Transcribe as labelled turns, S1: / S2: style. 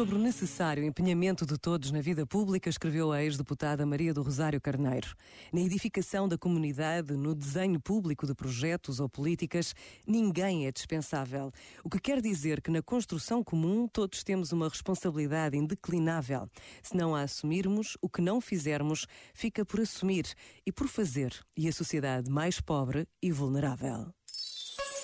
S1: Sobre o necessário empenhamento de todos na vida pública, escreveu a ex-deputada Maria do Rosário Carneiro. Na edificação da comunidade, no desenho público de projetos ou políticas, ninguém é dispensável. O que quer dizer que na construção comum todos temos uma responsabilidade indeclinável. Se não a assumirmos, o que não fizermos fica por assumir e por fazer, e a sociedade mais pobre e vulnerável.